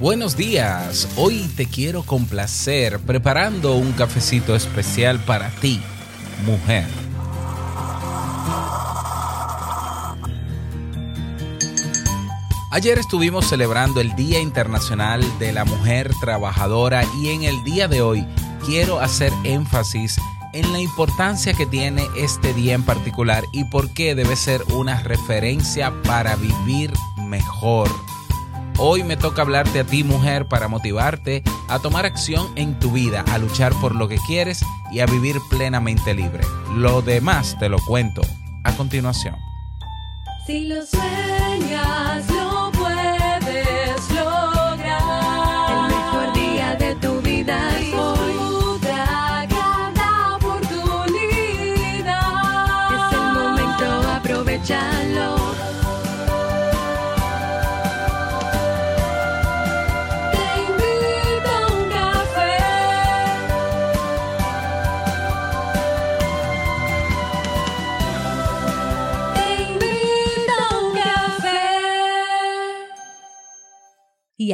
Buenos días, hoy te quiero complacer preparando un cafecito especial para ti, mujer. Ayer estuvimos celebrando el Día Internacional de la Mujer Trabajadora y en el día de hoy quiero hacer énfasis en la importancia que tiene este día en particular y por qué debe ser una referencia para vivir mejor. Hoy me toca hablarte a ti mujer para motivarte a tomar acción en tu vida, a luchar por lo que quieres y a vivir plenamente libre. Lo demás te lo cuento a continuación. Si lo sueñas,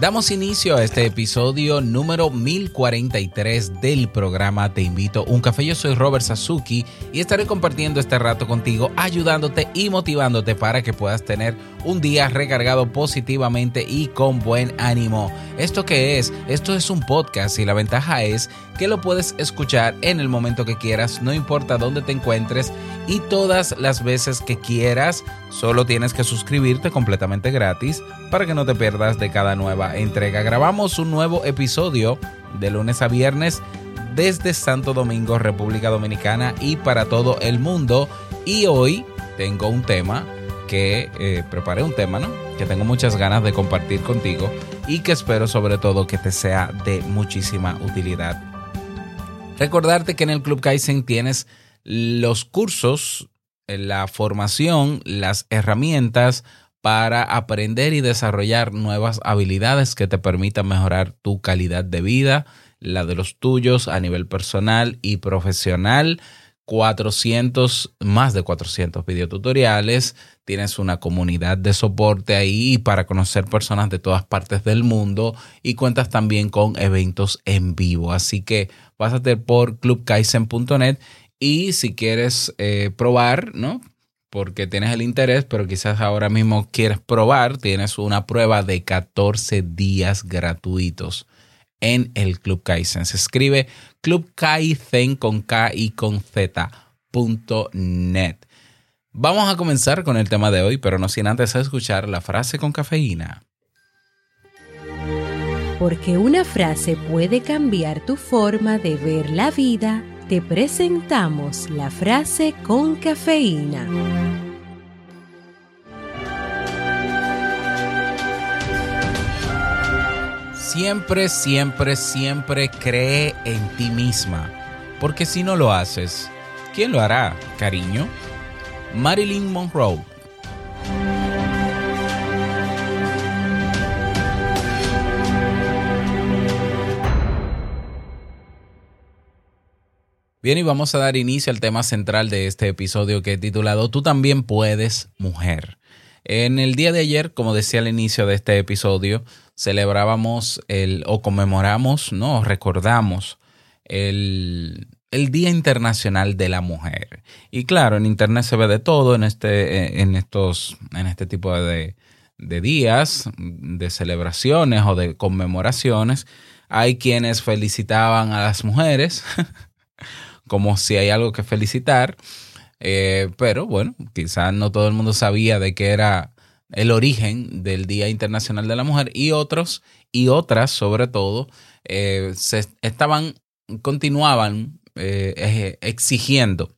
Damos inicio a este episodio número 1043 del programa Te invito a un café. Yo soy Robert Sasuki y estaré compartiendo este rato contigo, ayudándote y motivándote para que puedas tener un día recargado positivamente y con buen ánimo. ¿Esto qué es? Esto es un podcast y la ventaja es que lo puedes escuchar en el momento que quieras, no importa dónde te encuentres y todas las veces que quieras. Solo tienes que suscribirte completamente gratis para que no te pierdas de cada nueva entrega. Grabamos un nuevo episodio de lunes a viernes desde Santo Domingo, República Dominicana y para todo el mundo. Y hoy tengo un tema que eh, preparé un tema, ¿no? Que tengo muchas ganas de compartir contigo y que espero sobre todo que te sea de muchísima utilidad. Recordarte que en el Club Kaizen tienes los cursos, la formación, las herramientas para aprender y desarrollar nuevas habilidades que te permitan mejorar tu calidad de vida, la de los tuyos a nivel personal y profesional. 400, más de 400 videotutoriales, tienes una comunidad de soporte ahí para conocer personas de todas partes del mundo y cuentas también con eventos en vivo. Así que pásate por clubkaizen.net y si quieres eh, probar, ¿no? Porque tienes el interés, pero quizás ahora mismo quieres probar, tienes una prueba de 14 días gratuitos en el Club Kaizen. Se escribe Club Kaizen con K y con Z punto net. Vamos a comenzar con el tema de hoy, pero no sin antes escuchar la frase con cafeína. Porque una frase puede cambiar tu forma de ver la vida, te presentamos la frase con cafeína. Siempre, siempre, siempre cree en ti misma. Porque si no lo haces, ¿quién lo hará, cariño? Marilyn Monroe. Bien, y vamos a dar inicio al tema central de este episodio que he titulado Tú también puedes, mujer. En el día de ayer, como decía al inicio de este episodio, celebrábamos el, o conmemoramos, no, recordamos el, el Día Internacional de la Mujer. Y claro, en internet se ve de todo en este, en estos, en este tipo de, de días, de celebraciones o de conmemoraciones. Hay quienes felicitaban a las mujeres, como si hay algo que felicitar. Eh, pero bueno, quizás no todo el mundo sabía de qué era el origen del Día Internacional de la Mujer y otros y otras sobre todo eh, se estaban continuaban eh, exigiendo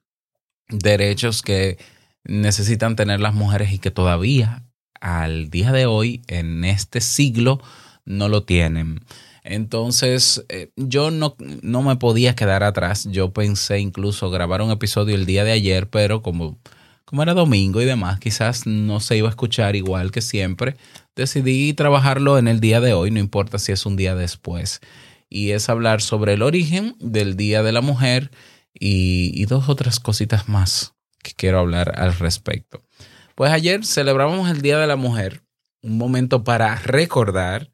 derechos que necesitan tener las mujeres y que todavía al día de hoy, en este siglo, no lo tienen. Entonces, eh, yo no, no me podía quedar atrás. Yo pensé incluso grabar un episodio el día de ayer, pero como, como era domingo y demás, quizás no se iba a escuchar igual que siempre. Decidí trabajarlo en el día de hoy, no importa si es un día después. Y es hablar sobre el origen del Día de la Mujer y, y dos otras cositas más que quiero hablar al respecto. Pues ayer celebramos el Día de la Mujer, un momento para recordar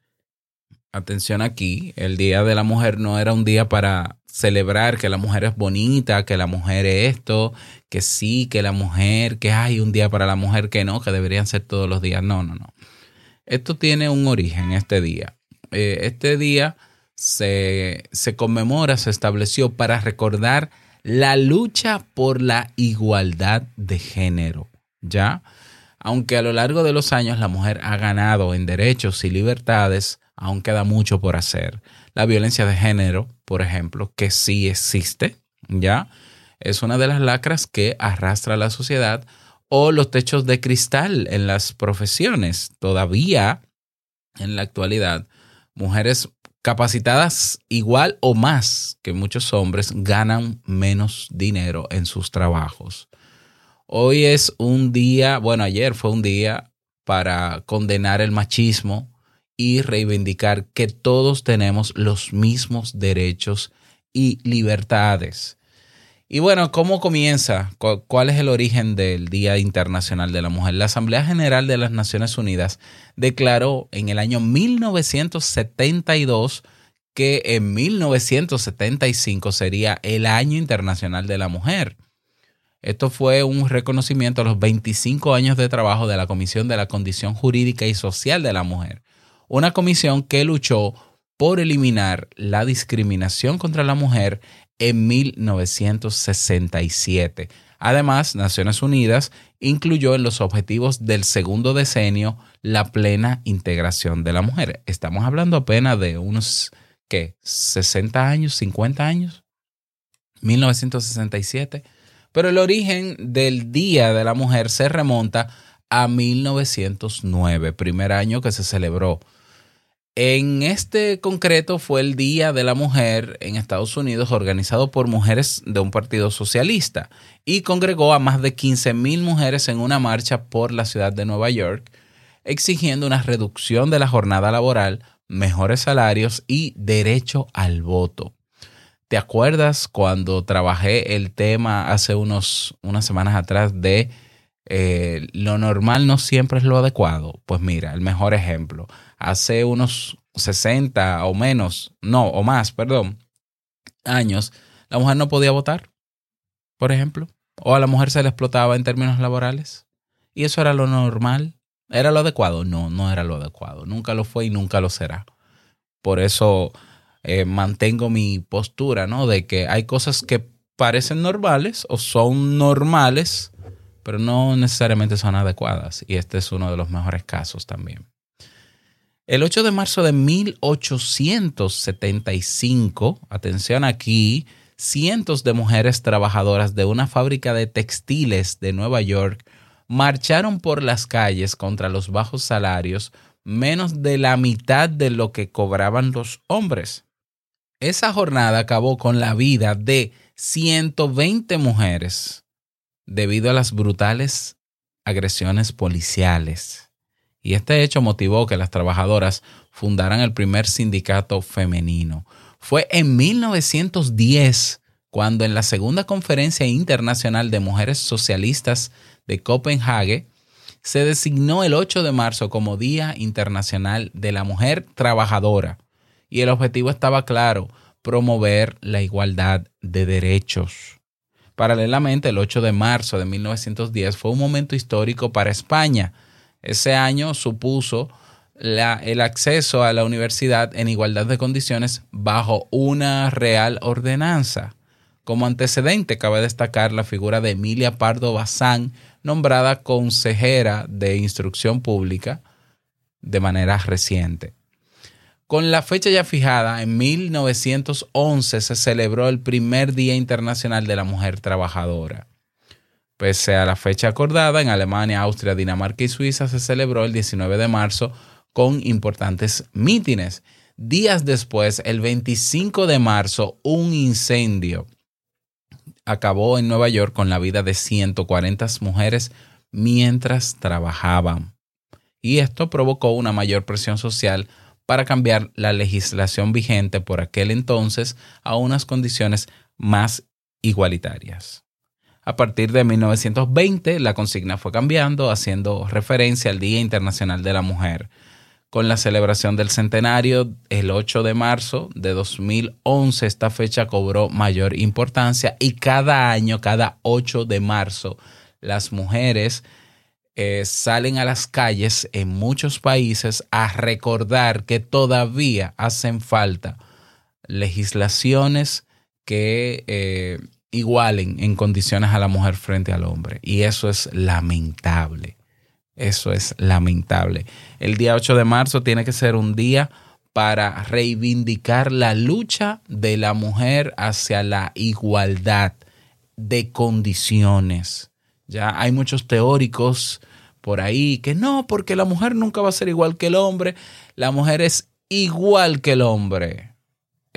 atención aquí, el Día de la Mujer no era un día para celebrar que la mujer es bonita, que la mujer es esto, que sí, que la mujer, que hay un día para la mujer, que no, que deberían ser todos los días. No, no, no. Esto tiene un origen, este día. Eh, este día se, se conmemora, se estableció para recordar la lucha por la igualdad de género, ¿ya? Aunque a lo largo de los años la mujer ha ganado en derechos y libertades, aún queda mucho por hacer. La violencia de género, por ejemplo, que sí existe, ¿ya? Es una de las lacras que arrastra a la sociedad o los techos de cristal en las profesiones. Todavía, en la actualidad, mujeres capacitadas igual o más que muchos hombres ganan menos dinero en sus trabajos. Hoy es un día, bueno, ayer fue un día para condenar el machismo, y reivindicar que todos tenemos los mismos derechos y libertades. Y bueno, ¿cómo comienza? ¿Cuál es el origen del Día Internacional de la Mujer? La Asamblea General de las Naciones Unidas declaró en el año 1972 que en 1975 sería el Año Internacional de la Mujer. Esto fue un reconocimiento a los 25 años de trabajo de la Comisión de la Condición Jurídica y Social de la Mujer, una comisión que luchó por eliminar la discriminación contra la mujer en 1967. Además, Naciones Unidas incluyó en los objetivos del segundo decenio la plena integración de la mujer. Estamos hablando apenas de unos, ¿qué? 60 años, 50 años, 1967. Pero el origen del Día de la Mujer se remonta a 1909, primer año que se celebró en este concreto fue el Día de la Mujer en Estados Unidos organizado por mujeres de un partido socialista y congregó a más de 15 mil mujeres en una marcha por la ciudad de Nueva York exigiendo una reducción de la jornada laboral, mejores salarios y derecho al voto. ¿Te acuerdas cuando trabajé el tema hace unos, unas semanas atrás de eh, lo normal no siempre es lo adecuado? Pues mira, el mejor ejemplo hace unos 60 o menos, no, o más, perdón, años, la mujer no podía votar, por ejemplo, o a la mujer se le explotaba en términos laborales. Y eso era lo normal. ¿Era lo adecuado? No, no era lo adecuado. Nunca lo fue y nunca lo será. Por eso eh, mantengo mi postura, ¿no? De que hay cosas que parecen normales o son normales, pero no necesariamente son adecuadas. Y este es uno de los mejores casos también. El 8 de marzo de 1875, atención aquí, cientos de mujeres trabajadoras de una fábrica de textiles de Nueva York marcharon por las calles contra los bajos salarios, menos de la mitad de lo que cobraban los hombres. Esa jornada acabó con la vida de 120 mujeres debido a las brutales agresiones policiales y este hecho motivó que las trabajadoras fundaran el primer sindicato femenino. Fue en 1910 cuando en la segunda conferencia internacional de mujeres socialistas de Copenhague se designó el 8 de marzo como Día Internacional de la Mujer Trabajadora y el objetivo estaba claro, promover la igualdad de derechos. Paralelamente, el 8 de marzo de 1910 fue un momento histórico para España, ese año supuso el acceso a la universidad en igualdad de condiciones bajo una real ordenanza. Como antecedente, cabe destacar la figura de Emilia Pardo Bazán, nombrada consejera de instrucción pública de manera reciente. Con la fecha ya fijada, en 1911 se celebró el primer Día Internacional de la Mujer Trabajadora. Pese a la fecha acordada, en Alemania, Austria, Dinamarca y Suiza se celebró el 19 de marzo con importantes mítines. Días después, el 25 de marzo, un incendio acabó en Nueva York con la vida de 140 mujeres mientras trabajaban. Y esto provocó una mayor presión social para cambiar la legislación vigente por aquel entonces a unas condiciones más igualitarias. A partir de 1920, la consigna fue cambiando, haciendo referencia al Día Internacional de la Mujer. Con la celebración del centenario, el 8 de marzo de 2011, esta fecha cobró mayor importancia y cada año, cada 8 de marzo, las mujeres eh, salen a las calles en muchos países a recordar que todavía hacen falta legislaciones que eh, igualen en condiciones a la mujer frente al hombre. Y eso es lamentable. Eso es lamentable. El día 8 de marzo tiene que ser un día para reivindicar la lucha de la mujer hacia la igualdad de condiciones. Ya hay muchos teóricos por ahí que no, porque la mujer nunca va a ser igual que el hombre. La mujer es igual que el hombre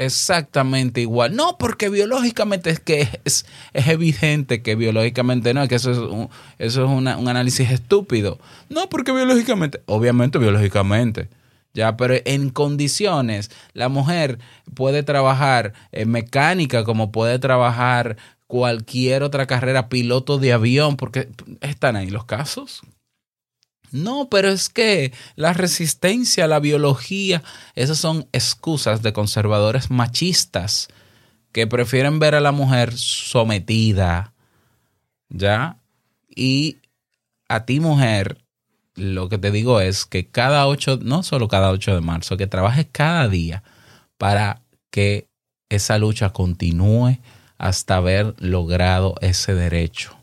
exactamente igual. No, porque biológicamente es que es, es evidente que biológicamente no, que eso es, un, eso es un análisis estúpido. No, porque biológicamente, obviamente biológicamente. Ya, pero en condiciones, la mujer puede trabajar en mecánica como puede trabajar cualquier otra carrera, piloto de avión, porque están ahí los casos. No, pero es que la resistencia, la biología, esas son excusas de conservadores machistas que prefieren ver a la mujer sometida, ¿ya? Y a ti mujer, lo que te digo es que cada 8, no solo cada 8 de marzo, que trabajes cada día para que esa lucha continúe hasta haber logrado ese derecho,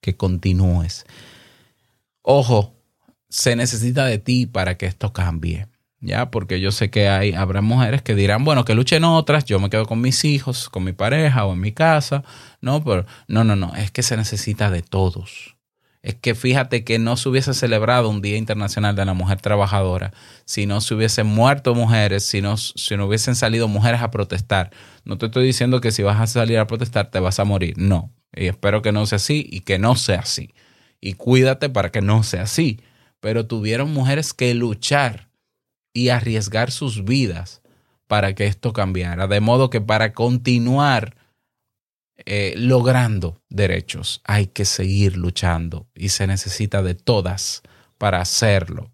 que continúes. Ojo, se necesita de ti para que esto cambie. Ya, porque yo sé que hay, habrá mujeres que dirán, bueno, que luchen otras, yo me quedo con mis hijos, con mi pareja o en mi casa. No, pero no, no, no, es que se necesita de todos. Es que fíjate que no se hubiese celebrado un Día Internacional de la Mujer Trabajadora si no se hubiesen muerto mujeres, si no, si no hubiesen salido mujeres a protestar. No te estoy diciendo que si vas a salir a protestar te vas a morir. No. Y espero que no sea así y que no sea así. Y cuídate para que no sea así pero tuvieron mujeres que luchar y arriesgar sus vidas para que esto cambiara. De modo que para continuar eh, logrando derechos hay que seguir luchando y se necesita de todas para hacerlo.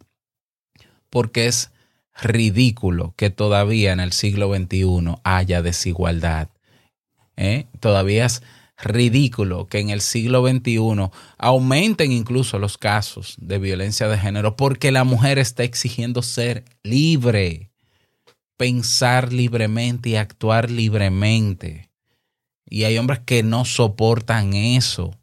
Porque es ridículo que todavía en el siglo XXI haya desigualdad. ¿eh? Todavía ridículo que en el siglo XXI aumenten incluso los casos de violencia de género porque la mujer está exigiendo ser libre, pensar libremente y actuar libremente. Y hay hombres que no soportan eso,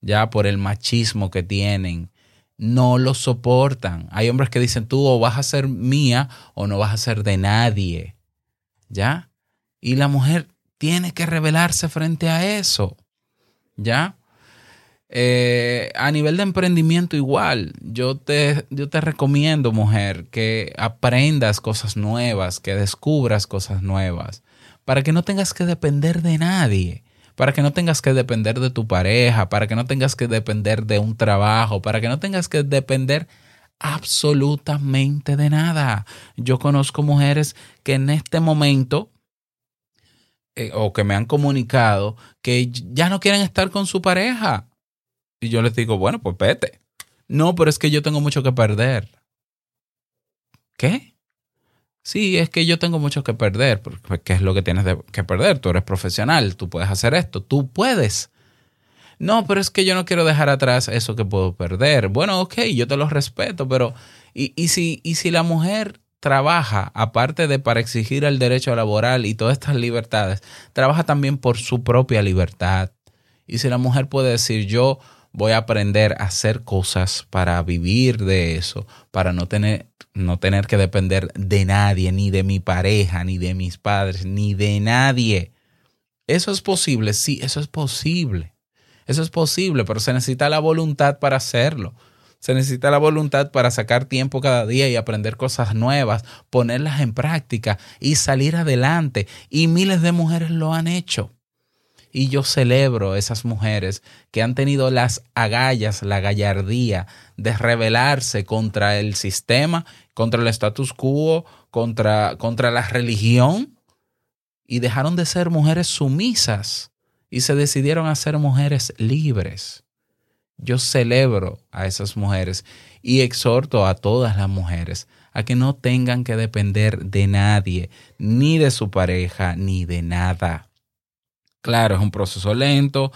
ya por el machismo que tienen. No lo soportan. Hay hombres que dicen, tú o vas a ser mía o no vas a ser de nadie. ¿Ya? Y la mujer tiene que rebelarse frente a eso. ¿Ya? Eh, a nivel de emprendimiento igual, yo te, yo te recomiendo, mujer, que aprendas cosas nuevas, que descubras cosas nuevas, para que no tengas que depender de nadie, para que no tengas que depender de tu pareja, para que no tengas que depender de un trabajo, para que no tengas que depender absolutamente de nada. Yo conozco mujeres que en este momento eh, o que me han comunicado que ya no quieren estar con su pareja. Y yo les digo, bueno, pues vete. No, pero es que yo tengo mucho que perder. ¿Qué? Sí, es que yo tengo mucho que perder. Porque, ¿Qué es lo que tienes que perder? Tú eres profesional, tú puedes hacer esto, tú puedes. No, pero es que yo no quiero dejar atrás eso que puedo perder. Bueno, ok, yo te lo respeto, pero ¿y, y si, y si la mujer trabaja, aparte de para exigir el derecho laboral y todas estas libertades, trabaja también por su propia libertad. Y si la mujer puede decir, yo voy a aprender a hacer cosas para vivir de eso, para no tener, no tener que depender de nadie, ni de mi pareja, ni de mis padres, ni de nadie. ¿Eso es posible? Sí, eso es posible. Eso es posible, pero se necesita la voluntad para hacerlo. Se necesita la voluntad para sacar tiempo cada día y aprender cosas nuevas, ponerlas en práctica y salir adelante. Y miles de mujeres lo han hecho. Y yo celebro esas mujeres que han tenido las agallas, la gallardía de rebelarse contra el sistema, contra el status quo, contra, contra la religión y dejaron de ser mujeres sumisas y se decidieron a ser mujeres libres. Yo celebro a esas mujeres y exhorto a todas las mujeres a que no tengan que depender de nadie, ni de su pareja, ni de nada. Claro, es un proceso lento,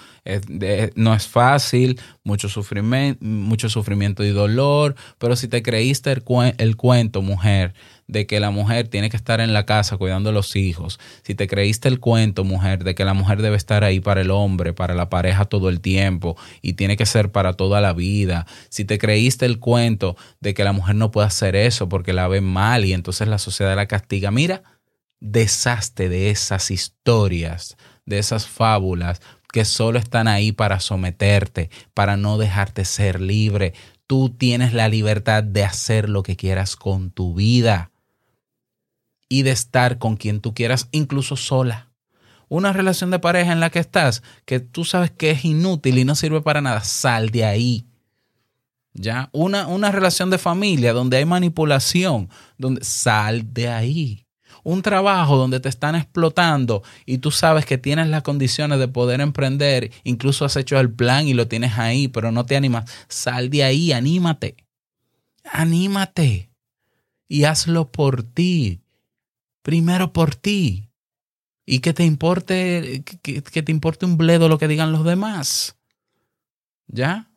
no es fácil, mucho sufrimiento, mucho sufrimiento y dolor, pero si te creíste el, cuen- el cuento, mujer, de que la mujer tiene que estar en la casa cuidando a los hijos, si te creíste el cuento, mujer, de que la mujer debe estar ahí para el hombre, para la pareja todo el tiempo y tiene que ser para toda la vida, si te creíste el cuento de que la mujer no puede hacer eso porque la ven mal y entonces la sociedad la castiga, mira, deshazte de esas historias, de esas fábulas que solo están ahí para someterte, para no dejarte ser libre. Tú tienes la libertad de hacer lo que quieras con tu vida y de estar con quien tú quieras, incluso sola. Una relación de pareja en la que estás, que tú sabes que es inútil y no sirve para nada, sal de ahí. ¿Ya? Una, una relación de familia donde hay manipulación, donde sal de ahí. Un trabajo donde te están explotando y tú sabes que tienes las condiciones de poder emprender, incluso has hecho el plan y lo tienes ahí, pero no te animas. Sal de ahí, anímate. Anímate. Y hazlo por ti. Primero por ti. Y que te importe, que, te importe un bledo lo que digan los demás. ¿Ya?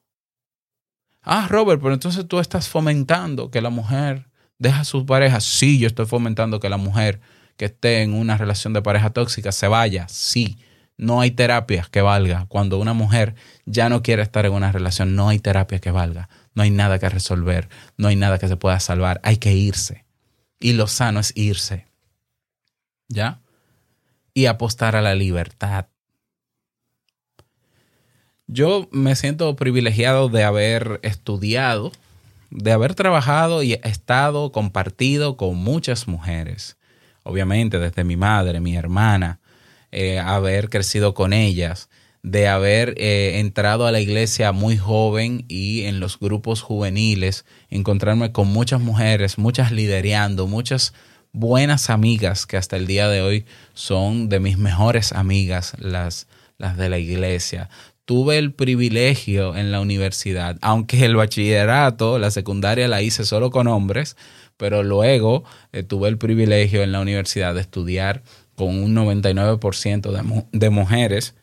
Ah, Robert, pero entonces tú estás fomentando que la mujer deja a su pareja. Sí, yo estoy fomentando que la mujer que esté en una relación de pareja tóxica se vaya. Sí, no hay terapia que valga. Cuando una mujer ya no quiere estar en una relación, no hay terapia que valga. No hay nada que resolver. No hay nada que se pueda salvar. Hay que irse. Y lo sano es irse. ¿Ya? Y apostar a la libertad. Yo me siento privilegiado de haber estudiado, de haber trabajado y estado compartido con muchas mujeres. Obviamente desde mi madre, mi hermana, eh, haber crecido con ellas, de haber eh, entrado a la iglesia muy joven y en los grupos juveniles, encontrarme con muchas mujeres, muchas liderando, muchas buenas amigas que hasta el día de hoy son de mis mejores amigas, las, las de la iglesia tuve el privilegio en la universidad, aunque el bachillerato, la secundaria la hice solo con hombres, pero luego eh, tuve el privilegio en la universidad de estudiar con un 99% de, mu de mujeres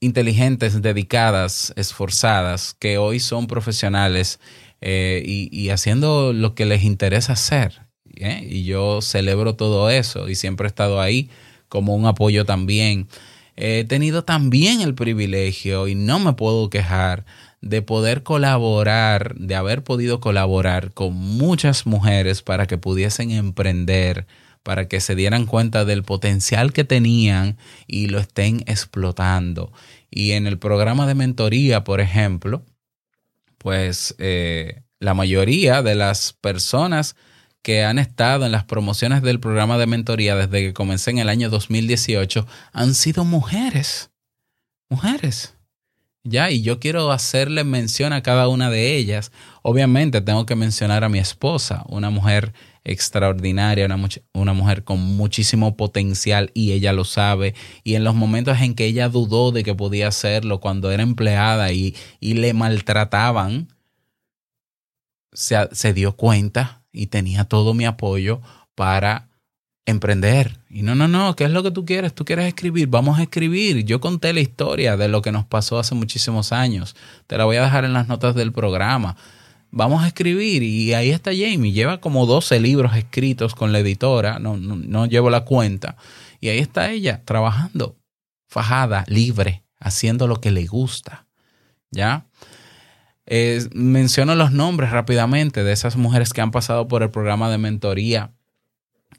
inteligentes, dedicadas, esforzadas, que hoy son profesionales eh, y, y, haciendo lo que les interesa hacer. ¿eh? Y yo celebro todo eso y siempre he estado ahí como un apoyo también he tenido también el privilegio y no me puedo quejar de poder colaborar, de haber podido colaborar con muchas mujeres para que pudiesen emprender, para que se dieran cuenta del potencial que tenían y lo estén explotando. Y en el programa de mentoría, por ejemplo, pues eh, la mayoría de las personas que han estado en las promociones del programa de mentoría desde que comencé en el año 2018 han sido mujeres. Mujeres. Ya, y yo quiero hacerle mención a cada una de ellas. Obviamente tengo que mencionar a mi esposa, una mujer extraordinaria, una, una, mujer con muchísimo potencial y ella lo sabe. Y en los momentos en que ella dudó de que podía hacerlo, cuando era empleada y, y le maltrataban, se, se dio cuenta y tenía todo mi apoyo para emprender. Y no, no, no, ¿qué es lo que tú quieres? Tú quieres escribir, vamos a escribir. Yo conté la historia de lo que nos pasó hace muchísimos años. Te la voy a dejar en las notas del programa. Vamos a escribir y ahí está Jamie. Lleva como 12 libros escritos con la editora, no, no, no llevo la cuenta. Y ahí está ella trabajando, fajada, libre, haciendo lo que le gusta. ¿Ya? Eh, menciono los nombres rápidamente de esas mujeres que han pasado por el programa de mentoría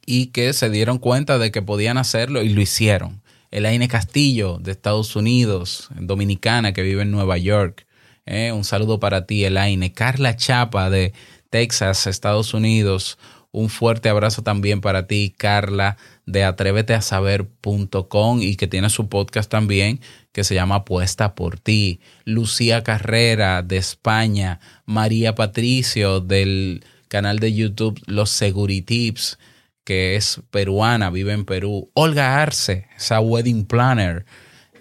y que se dieron cuenta de que podían hacerlo y lo hicieron. Elaine Castillo de Estados Unidos, dominicana que vive en Nueva York. Eh, un saludo para ti, Elaine. Carla Chapa de Texas, Estados Unidos. Un fuerte abrazo también para ti, Carla, de atréveteasaber.com y que tiene su podcast también que se llama Apuesta por ti. Lucía Carrera de España. María Patricio del canal de YouTube Los Seguritips, que es peruana, vive en Perú. Olga Arce, esa wedding planner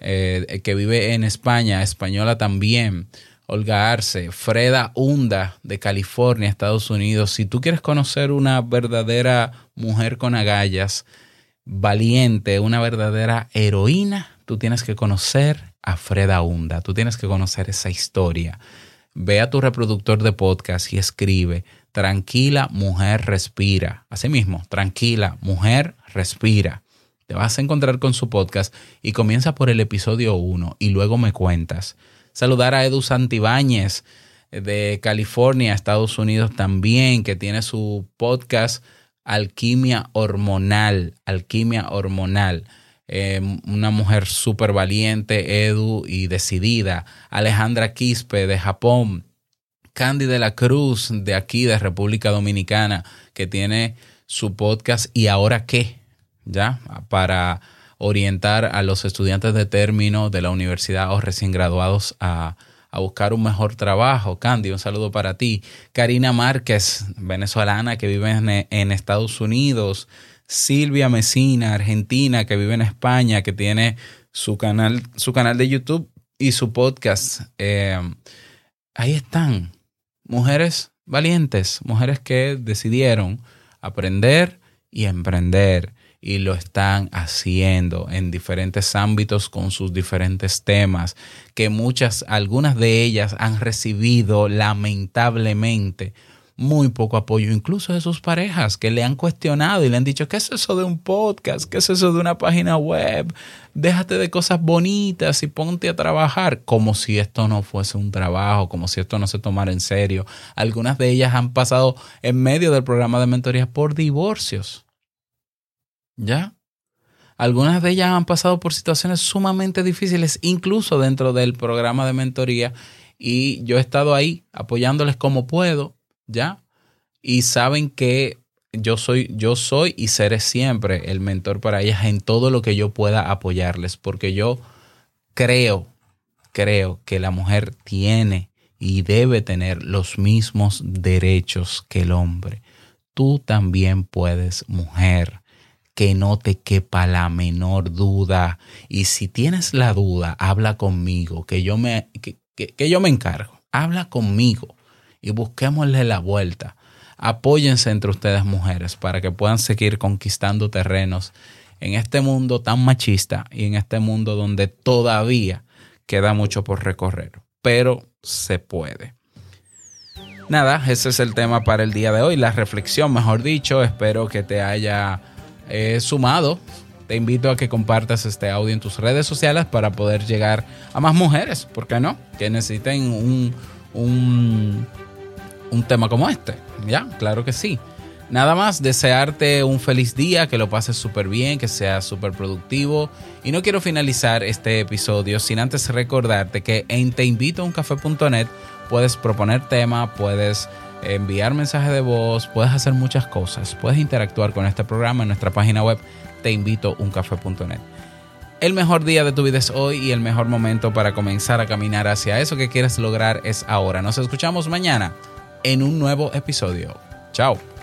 eh, que vive en España, española también. Olga Arce, Freda Hunda de California, Estados Unidos. Si tú quieres conocer una verdadera mujer con agallas, valiente, una verdadera heroína, tú tienes que conocer a Freda Hunda, tú tienes que conocer esa historia. Ve a tu reproductor de podcast y escribe, tranquila mujer respira. Asimismo, tranquila mujer respira. Te vas a encontrar con su podcast y comienza por el episodio 1 y luego me cuentas. Saludar a Edu Santibáñez de California, Estados Unidos también, que tiene su podcast Alquimia Hormonal. Alquimia Hormonal. Eh, una mujer súper valiente, Edu, y decidida. Alejandra Quispe de Japón. Candy de la Cruz de aquí, de República Dominicana, que tiene su podcast ¿Y ahora qué? ¿Ya? Para orientar a los estudiantes de término de la universidad o recién graduados a, a buscar un mejor trabajo. Candy, un saludo para ti. Karina Márquez, venezolana que vive en, Estados Unidos. Silvia Mesina, argentina, que vive en España, que tiene su canal, su canal de YouTube y su podcast. Eh, ahí están. Mujeres valientes, mujeres que decidieron aprender y emprender y lo están haciendo en diferentes ámbitos con sus diferentes temas, que muchas, algunas de ellas han recibido lamentablemente muy poco apoyo, incluso de sus parejas, que le han cuestionado y le han dicho, ¿qué es eso de un podcast? ¿Qué es eso de una página web? Déjate de cosas bonitas y ponte a trabajar, como si esto no fuese un trabajo, como si esto no se tomara en serio. Algunas de ellas han pasado en medio del programa de mentoría por divorcios. ¿Ya? Algunas de ellas han pasado por situaciones sumamente difíciles, incluso dentro del programa de mentoría, y yo he estado ahí apoyándoles como puedo, ¿ya? Y saben que yo soy, yo soy y seré siempre el mentor para ellas en todo lo que yo pueda apoyarles, porque yo creo, creo que la mujer tiene y debe tener los mismos derechos que el hombre. Tú también puedes, mujer, que no te quepa la menor duda. Y si tienes la duda, habla conmigo, que yo me, que, que, yo me encargo. Habla conmigo y busquémosle la vuelta. Apóyense entre ustedes mujeres para que puedan seguir conquistando terrenos en este mundo tan machista y en este mundo donde todavía queda mucho por recorrer, pero se puede. Nada, ese es el tema para el día de hoy, la reflexión, mejor dicho, espero que te haya eh, sumado. Te invito a que compartas este audio en tus redes sociales para poder llegar a más mujeres, ¿por qué no? Que necesiten un, un un tema como este. Ya, claro que sí. Nada más, desearte un feliz día, que lo pases súper bien, que sea súper productivo. Y no quiero finalizar este episodio sin antes recordarte que en teinvitouncafe.net puedes proponer tema, puedes enviar mensaje de voz, puedes hacer muchas cosas. Puedes interactuar con este programa en nuestra página web teinvitouncafe.net. El mejor día de tu vida es hoy y el mejor momento para comenzar a caminar hacia eso que quieres lograr es ahora. Nos escuchamos mañana en un nuevo episodio. Chao.